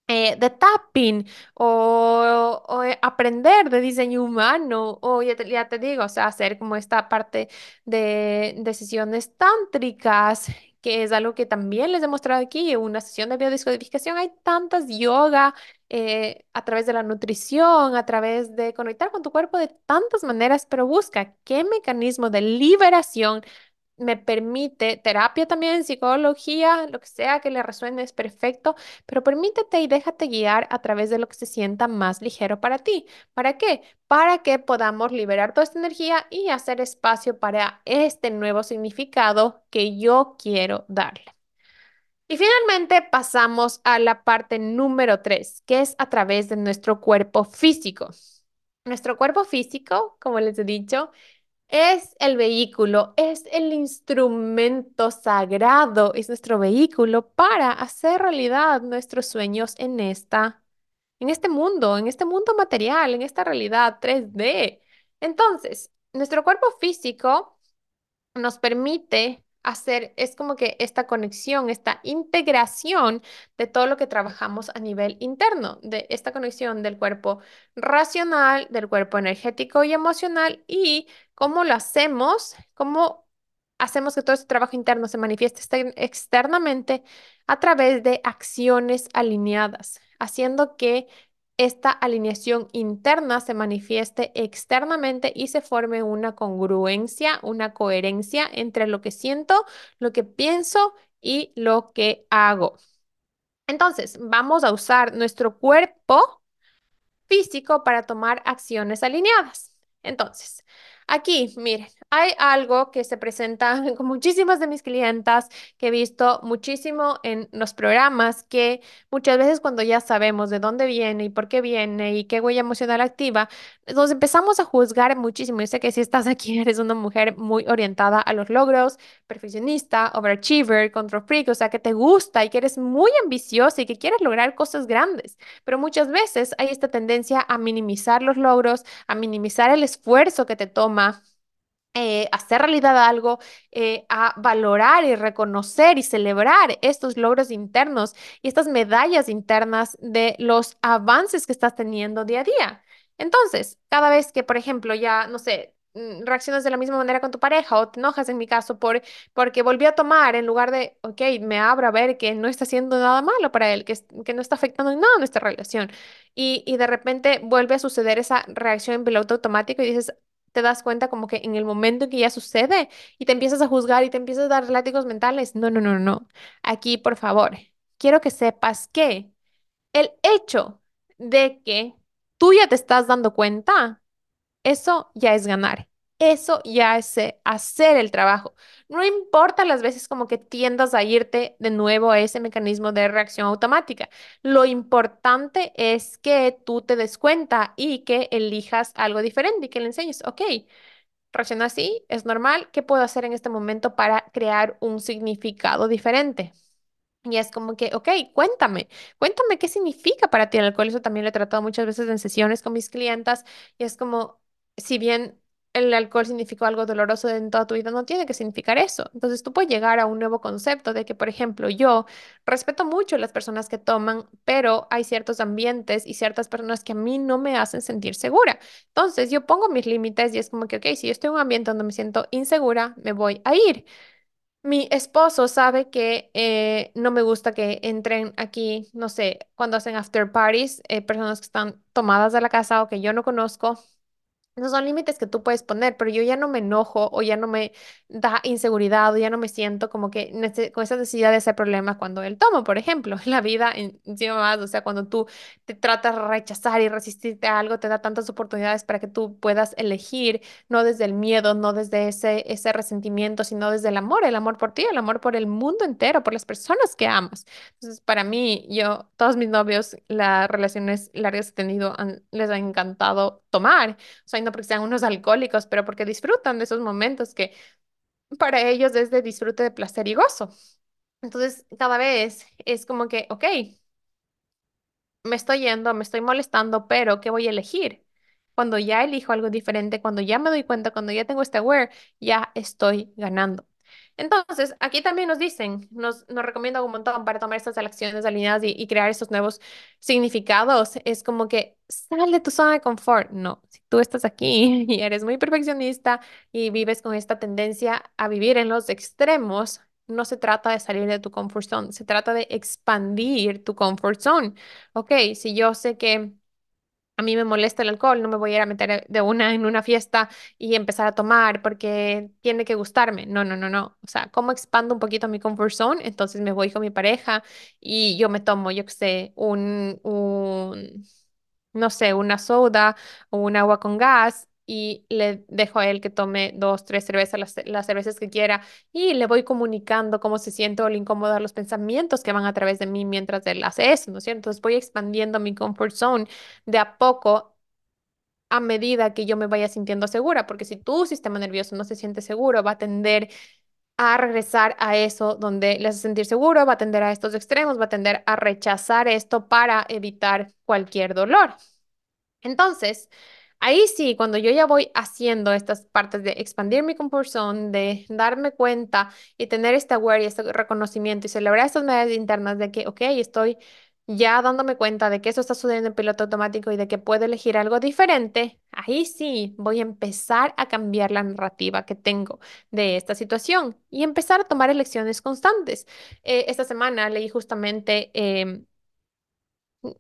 [SPEAKER 1] eh, de tapping o, o, eh, aprender de diseño humano o ya te, ya te digo, o sea, hacer como esta parte de, de sesiones tántricas, que es algo que también les he mostrado aquí, una sesión de biodescodificación. Hay tantas yoga eh, a través de la nutrición, a través de conectar con tu cuerpo de tantas maneras, pero busca qué mecanismo de liberación me permite, terapia también, psicología, lo que sea que le resuene es perfecto, pero permítete y déjate guiar a través de lo que se sienta más ligero para ti. ¿Para qué? Para que podamos liberar toda esta energía y hacer espacio para este nuevo significado que yo quiero darle. Y finalmente pasamos a la parte número tres, que es a través de nuestro cuerpo físico. Nuestro cuerpo físico, como les he dicho, es el vehículo, es el instrumento sagrado, es nuestro vehículo para hacer realidad nuestros sueños en esta, en este mundo, en este mundo material, en esta realidad 3D. Entonces, nuestro cuerpo físico nos permite hacer, es como que esta conexión, esta integración de todo lo que trabajamos a nivel interno, de esta conexión del cuerpo racional, del cuerpo energético y emocional y cómo lo hacemos, cómo hacemos que todo ese trabajo interno se manifieste exter- externamente a través de acciones alineadas, haciendo que esta alineación interna se manifieste externamente y se forme una congruencia, una coherencia entre lo que siento, lo que pienso y lo que hago. Entonces, vamos a usar nuestro cuerpo físico para tomar acciones alineadas. Entonces, aquí, miren, hay algo que se presenta con muchísimas de mis clientas que he visto muchísimo en los programas que muchas veces cuando ya sabemos de dónde viene y por qué viene y qué huella emocional activa, nos empezamos a juzgar muchísimo. Yo sé que si estás aquí eres una mujer muy orientada a los logros, perfeccionista, overachiever, control freak, o sea, que te gusta y que eres muy ambiciosa y que quieres lograr cosas grandes. Pero muchas veces hay esta tendencia a minimizar los logros, a minimizar el esfuerzo que te toma eh, hacer realidad algo, eh, a valorar y reconocer y celebrar estos logros internos y estas medallas internas de los avances que estás teniendo día a día. Entonces, cada vez que, por ejemplo, ya, no sé, mm, reaccionas de la misma manera con tu pareja o te enojas en mi caso por, porque volvió a tomar en lugar de, ok, me abro a ver que no está haciendo nada malo para él, que no está afectando en nada nuestra relación. Y, y de repente vuelve a suceder esa reacción en piloto automático y dices, te das cuenta como que en el momento en que ya sucede y te empiezas a juzgar y te empiezas a dar látigos mentales. No, no, no, no. Aquí, por favor, quiero que sepas que el hecho de que tú ya te estás dando cuenta eso ya es ganar. Eso ya es eh, hacer el trabajo. No importa las veces como que tiendas a irte de nuevo a ese mecanismo de reacción automática. Lo importante es que tú te des cuenta y que elijas algo diferente y que le enseñes, ok, reacciona así, es normal. ¿Qué puedo hacer en este momento para crear un significado diferente? Y es como que, ok, cuéntame, cuéntame qué significa para ti el alcohol. Eso también lo he tratado muchas veces en sesiones con mis clientas. Y es como, si bien el alcohol significó algo doloroso en toda tu vida, no tiene que significar eso. Entonces tú puedes llegar a un nuevo concepto de que, por ejemplo, yo respeto mucho a las personas que toman, pero hay ciertos ambientes y ciertas personas que a mí no me hacen sentir segura. Entonces yo pongo mis límites y es como que, ok, si yo estoy en un ambiente donde me siento insegura, me voy a ir. Mi esposo sabe que eh, no me gusta que entren aquí, no sé, cuando hacen after parties, eh, personas que están tomadas de la casa o que yo no conozco. Esos son límites que tú puedes poner, pero yo ya no me enojo o ya no me da inseguridad o ya no me siento como que con esa necesidad de ese problema cuando él toma, por ejemplo, la vida en- encima más, o sea, cuando tú te tratas de rechazar y resistirte a algo, te da tantas oportunidades para que tú puedas elegir, no desde el miedo, no desde ese, ese resentimiento, sino desde el amor, el amor por ti, el amor por el mundo entero, por las personas que amas. Entonces, para mí, yo, todos mis novios, las relaciones largas que he tenido, les ha encantado tomar. O sea, no porque sean unos alcohólicos, pero porque disfrutan de esos momentos que para ellos es de disfrute de placer y gozo. Entonces, cada vez es como que, ok, me estoy yendo, me estoy molestando, pero ¿qué voy a elegir? Cuando ya elijo algo diferente, cuando ya me doy cuenta, cuando ya tengo este aware, ya estoy ganando. Entonces, aquí también nos dicen, nos, nos un montón para tomar estas elecciones alineadas y, y crear estos nuevos significados. Es como que sal de tu zona de confort. No, si tú estás aquí y eres muy perfeccionista y vives con esta tendencia a vivir en los extremos, no se trata de salir de tu comfort zone, se trata de expandir tu comfort zone. Ok, si yo sé que a mí me molesta el alcohol, no me voy a ir a meter de una en una fiesta y empezar a tomar porque tiene que gustarme. No, no, no, no. O sea, ¿cómo expando un poquito mi comfort zone? Entonces me voy con mi pareja y yo me tomo, yo qué sé, un, un, no sé, una soda o un agua con gas y le dejo a él que tome dos, tres cervezas, las, las cervezas que quiera y le voy comunicando cómo se siente o le incomoda los pensamientos que van a través de mí mientras él hace eso, ¿no es cierto? Entonces voy expandiendo mi comfort zone de a poco a medida que yo me vaya sintiendo segura, porque si tu sistema nervioso no se siente seguro, va a tender a regresar a eso donde le hace sentir seguro, va a tender a estos extremos, va a tender a rechazar esto para evitar cualquier dolor. Entonces, ahí sí, cuando yo ya voy haciendo estas partes de expandir mi comfort zone, de darme cuenta y tener este aware y este reconocimiento y celebrar estas medidas internas de que, ok, estoy ya dándome cuenta de que eso está sucediendo en piloto automático y de que puedo elegir algo diferente, ahí sí voy a empezar a cambiar la narrativa que tengo de esta situación y empezar a tomar elecciones constantes. Eh, esta semana leí justamente... em,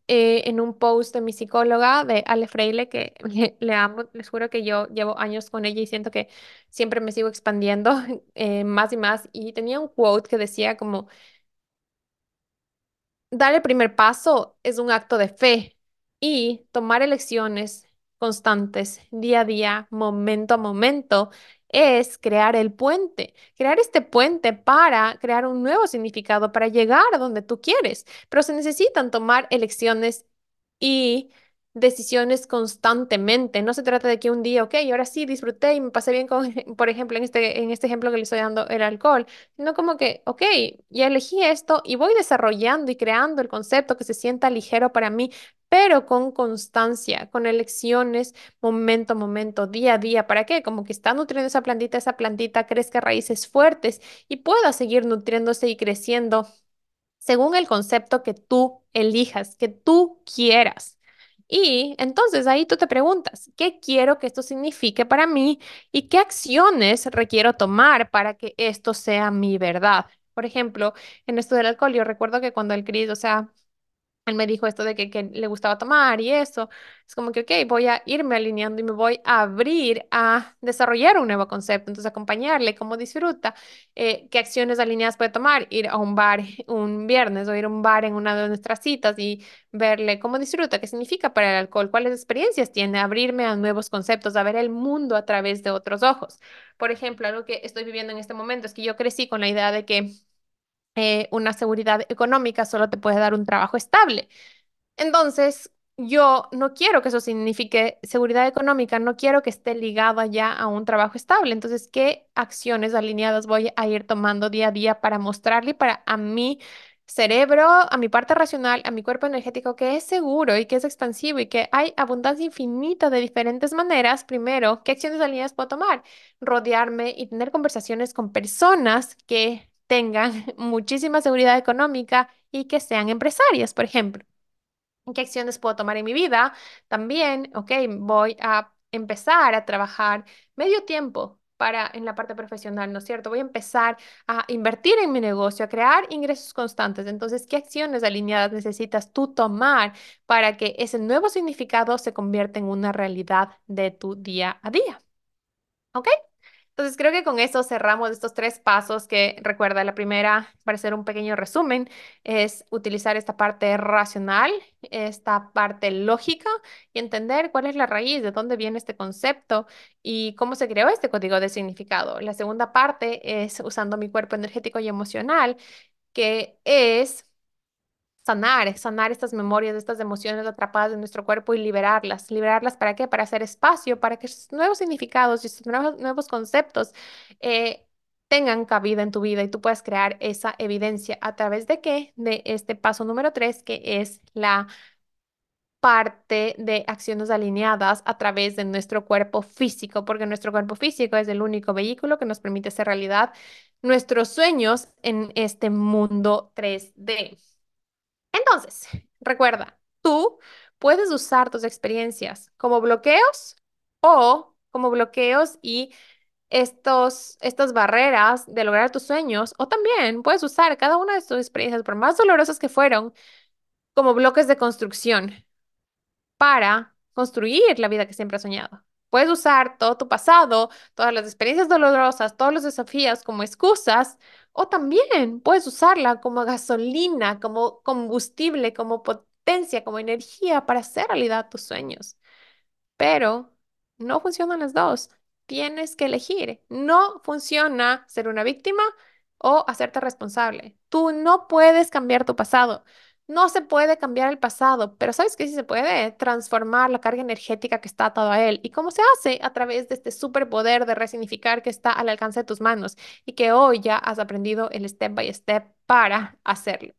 [SPEAKER 1] eh, en un post de mi psicóloga, de Ale Freile, que le, amo, les juro que yo llevo años con ella y siento que siempre me sigo expandiendo eh, más y más. Y tenía un quote que decía como, dar el primer paso es un acto de fe y tomar elecciones constantes, día a día, momento a momento, es crear el puente, crear este puente para crear un nuevo significado, para llegar a donde tú quieres. Pero se necesitan tomar elecciones y decisiones constantemente. No se trata de que un día, ok, ahora sí disfruté y me pasé bien con, por ejemplo, en este, en este ejemplo que le estoy dando, el alcohol, sino como que, ok, ya elegí esto y voy desarrollando y creando el concepto que se sienta ligero para mí, pero con constancia, con elecciones, momento a momento, día a día. ¿Para qué? Como que está nutriendo esa plantita, esa plantita crezca raíces fuertes y pueda seguir nutriéndose y creciendo según el concepto que tú elijas, que tú quieras. Y entonces ahí tú te preguntas, ¿qué quiero que esto signifique para mí y qué acciones requiero tomar para que esto sea mi verdad? Por ejemplo, en esto del alcohol, yo recuerdo que cuando el Cris, o sea, él me dijo esto de que, le gustaba tomar y eso. Es como que, ok, voy a irme alineando y me voy a abrir a desarrollar un nuevo concepto. Entonces, acompañarle, cómo disfruta, eh, qué acciones alineadas puede tomar, ir a un bar un viernes o ir a un bar en una de nuestras citas y verle cómo disfruta, qué significa para el alcohol, cuáles experiencias tiene, abrirme a nuevos conceptos, a ver el mundo a través de otros ojos. Por ejemplo, algo que estoy viviendo en este momento es que yo crecí con la idea de que eh, una seguridad económica solo te puede dar un trabajo estable. Entonces, yo no quiero que eso signifique seguridad económica, no quiero que esté ligada ya a un trabajo estable. Entonces, ¿qué acciones alineadas voy a ir tomando día a día para mostrarle para a mi cerebro, a mi parte racional, a mi cuerpo energético que es seguro y que es expansivo y que hay abundancia infinita de diferentes maneras? Primero, ¿qué acciones alineadas puedo tomar? Rodearme y tener conversaciones con personas que tengan muchísima seguridad económica y que sean empresarias, por ejemplo. ¿Qué acciones puedo tomar en mi vida? También, ok, voy a empezar a trabajar medio tiempo para en la parte profesional, ¿no es cierto? Voy a empezar a invertir en mi negocio, a crear ingresos constantes. Entonces, ¿qué acciones alineadas necesitas tú tomar para que ese nuevo significado se convierta en una realidad de tu día a día? ¿Ok? Entonces creo que con eso cerramos estos tres pasos que recuerda la primera, para hacer un pequeño resumen, es utilizar esta parte racional, esta parte lógica y entender cuál es la raíz, de dónde viene este concepto y cómo se creó este código de significado. La segunda parte es usando mi cuerpo energético y emocional, que es sanar, sanar estas memorias, estas emociones atrapadas en nuestro cuerpo y liberarlas. ¿Liberarlas para qué? Para hacer espacio, para que estos nuevos significados y nuevos, nuevos conceptos eh, tengan cabida en tu vida y tú puedas crear esa evidencia a través de qué? De este paso número tres, que es la parte de acciones alineadas a través de nuestro cuerpo físico, porque nuestro cuerpo físico es el único vehículo que nos permite hacer realidad nuestros sueños en este mundo 3D. Entonces, recuerda, tú puedes usar tus experiencias como bloqueos o como bloqueos y estos, estas barreras de lograr tus sueños, o también puedes usar cada una de tus experiencias, por más dolorosas que fueron, como bloques de construcción para construir la vida que siempre has soñado. Puedes usar todo tu pasado, todas las experiencias dolorosas, todos los desafíos como excusas, o también puedes usarla como gasolina, como combustible, como potencia, como energía para hacer realidad tus sueños. Pero no funcionan las dos. Tienes que elegir. No funciona ser una víctima o hacerte responsable. Tú no puedes cambiar tu pasado. No se puede cambiar el pasado, pero ¿sabes qué? Sí se puede transformar la carga energética que está atada a él. ¿Y cómo se hace? A través de este superpoder de resignificar que está al alcance de tus manos y que hoy ya has aprendido el step by step para hacerlo.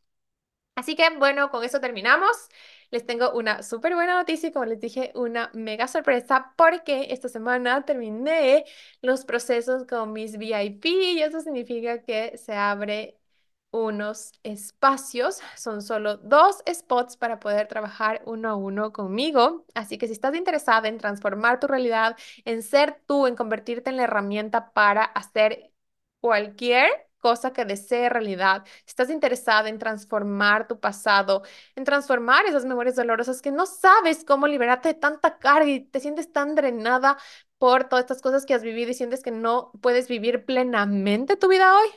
[SPEAKER 1] Así que bueno, con eso terminamos. Les tengo una súper buena noticia y como les dije, una mega sorpresa porque esta semana terminé los procesos con mis VIP y eso significa que se abre unos espacios. Son solo dos spots para poder trabajar uno a uno conmigo. Así que si estás interesada en transformar tu realidad, en ser tú, en convertirte en la herramienta para hacer cualquier cosa que desee realidad, si estás interesada en transformar tu pasado, en transformar esas memorias dolorosas que no sabes cómo liberarte de tanta carga y te sientes tan drenada por todas estas cosas que has vivido y sientes que no puedes vivir plenamente tu vida hoy,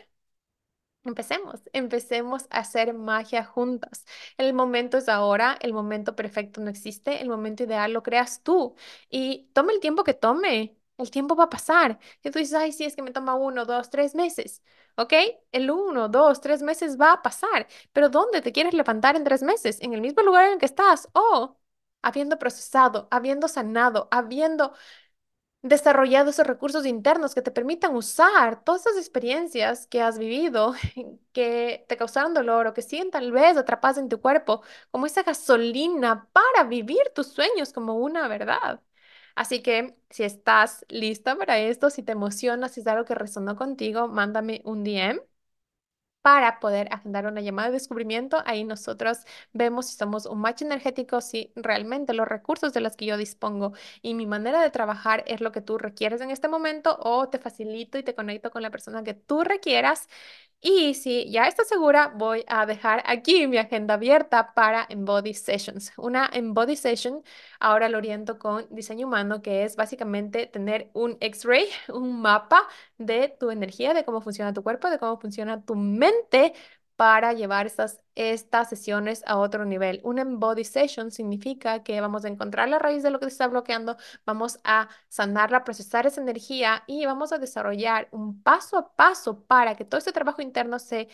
[SPEAKER 1] Empecemos, empecemos a hacer magia juntas. El momento es ahora, el momento perfecto no existe, el momento ideal lo creas tú y tome el tiempo que tome. El tiempo va a pasar. Y tú dices, ay, sí, es que me toma uno, dos, tres meses. ¿Ok? El uno, dos, tres meses va a pasar. Pero ¿dónde te quieres levantar en tres meses? ¿En el mismo lugar en el que estás? O habiendo procesado, habiendo sanado, habiendo desarrollado esos recursos internos que te permitan usar todas esas experiencias que has vivido, que te causaron dolor o que siguen tal vez atrapadas en tu cuerpo, como esa gasolina para vivir tus sueños como una verdad. Así que si estás lista para esto, si te emociona, si es algo que resonó contigo, mándame un DM para poder agendar una llamada de descubrimiento. Ahí nosotros vemos si somos un match energético, si realmente los recursos de los que yo dispongo y mi manera de trabajar es lo que tú requieres en este momento o te facilito y te conecto con la persona que tú requieras. Y si ya estás segura, voy a dejar aquí mi agenda abierta para Embody Sessions. Una Embody Session, ahora lo oriento con diseño humano, que es básicamente tener un X-ray, un mapa de tu energía, de cómo funciona tu cuerpo, de cómo funciona tu mente para llevar estas, estas sesiones a otro nivel. Un embody session significa que vamos a encontrar la raíz de lo que te está bloqueando, vamos a sanarla, procesar esa energía y vamos a desarrollar un paso a paso para que todo este trabajo interno se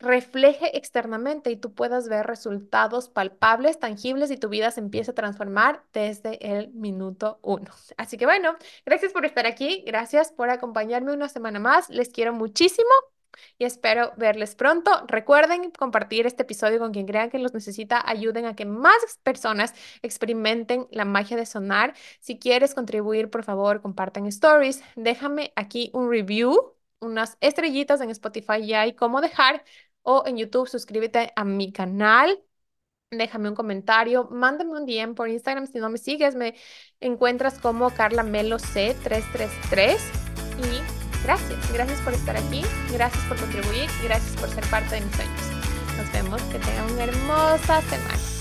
[SPEAKER 1] refleje externamente y tú puedas ver resultados palpables, tangibles y tu vida se empiece a transformar desde el minuto uno. Así que bueno, gracias por estar aquí, gracias por acompañarme una semana más, les quiero muchísimo y espero verles pronto. Recuerden compartir este episodio con quien crean que los necesita. Ayuden a que más personas experimenten la magia de sonar. Si quieres contribuir, por favor, compartan stories. Déjame aquí un review, unas estrellitas en Spotify ya hay cómo dejar. O en YouTube, suscríbete a mi canal déjame un comentario, mándame un DM por Instagram si no me sigues, me encuentras como Carla Melo C333 y Gracias, gracias por estar aquí, gracias por contribuir gracias por ser parte de mis sueños. Nos vemos, que tengan una hermosa semana.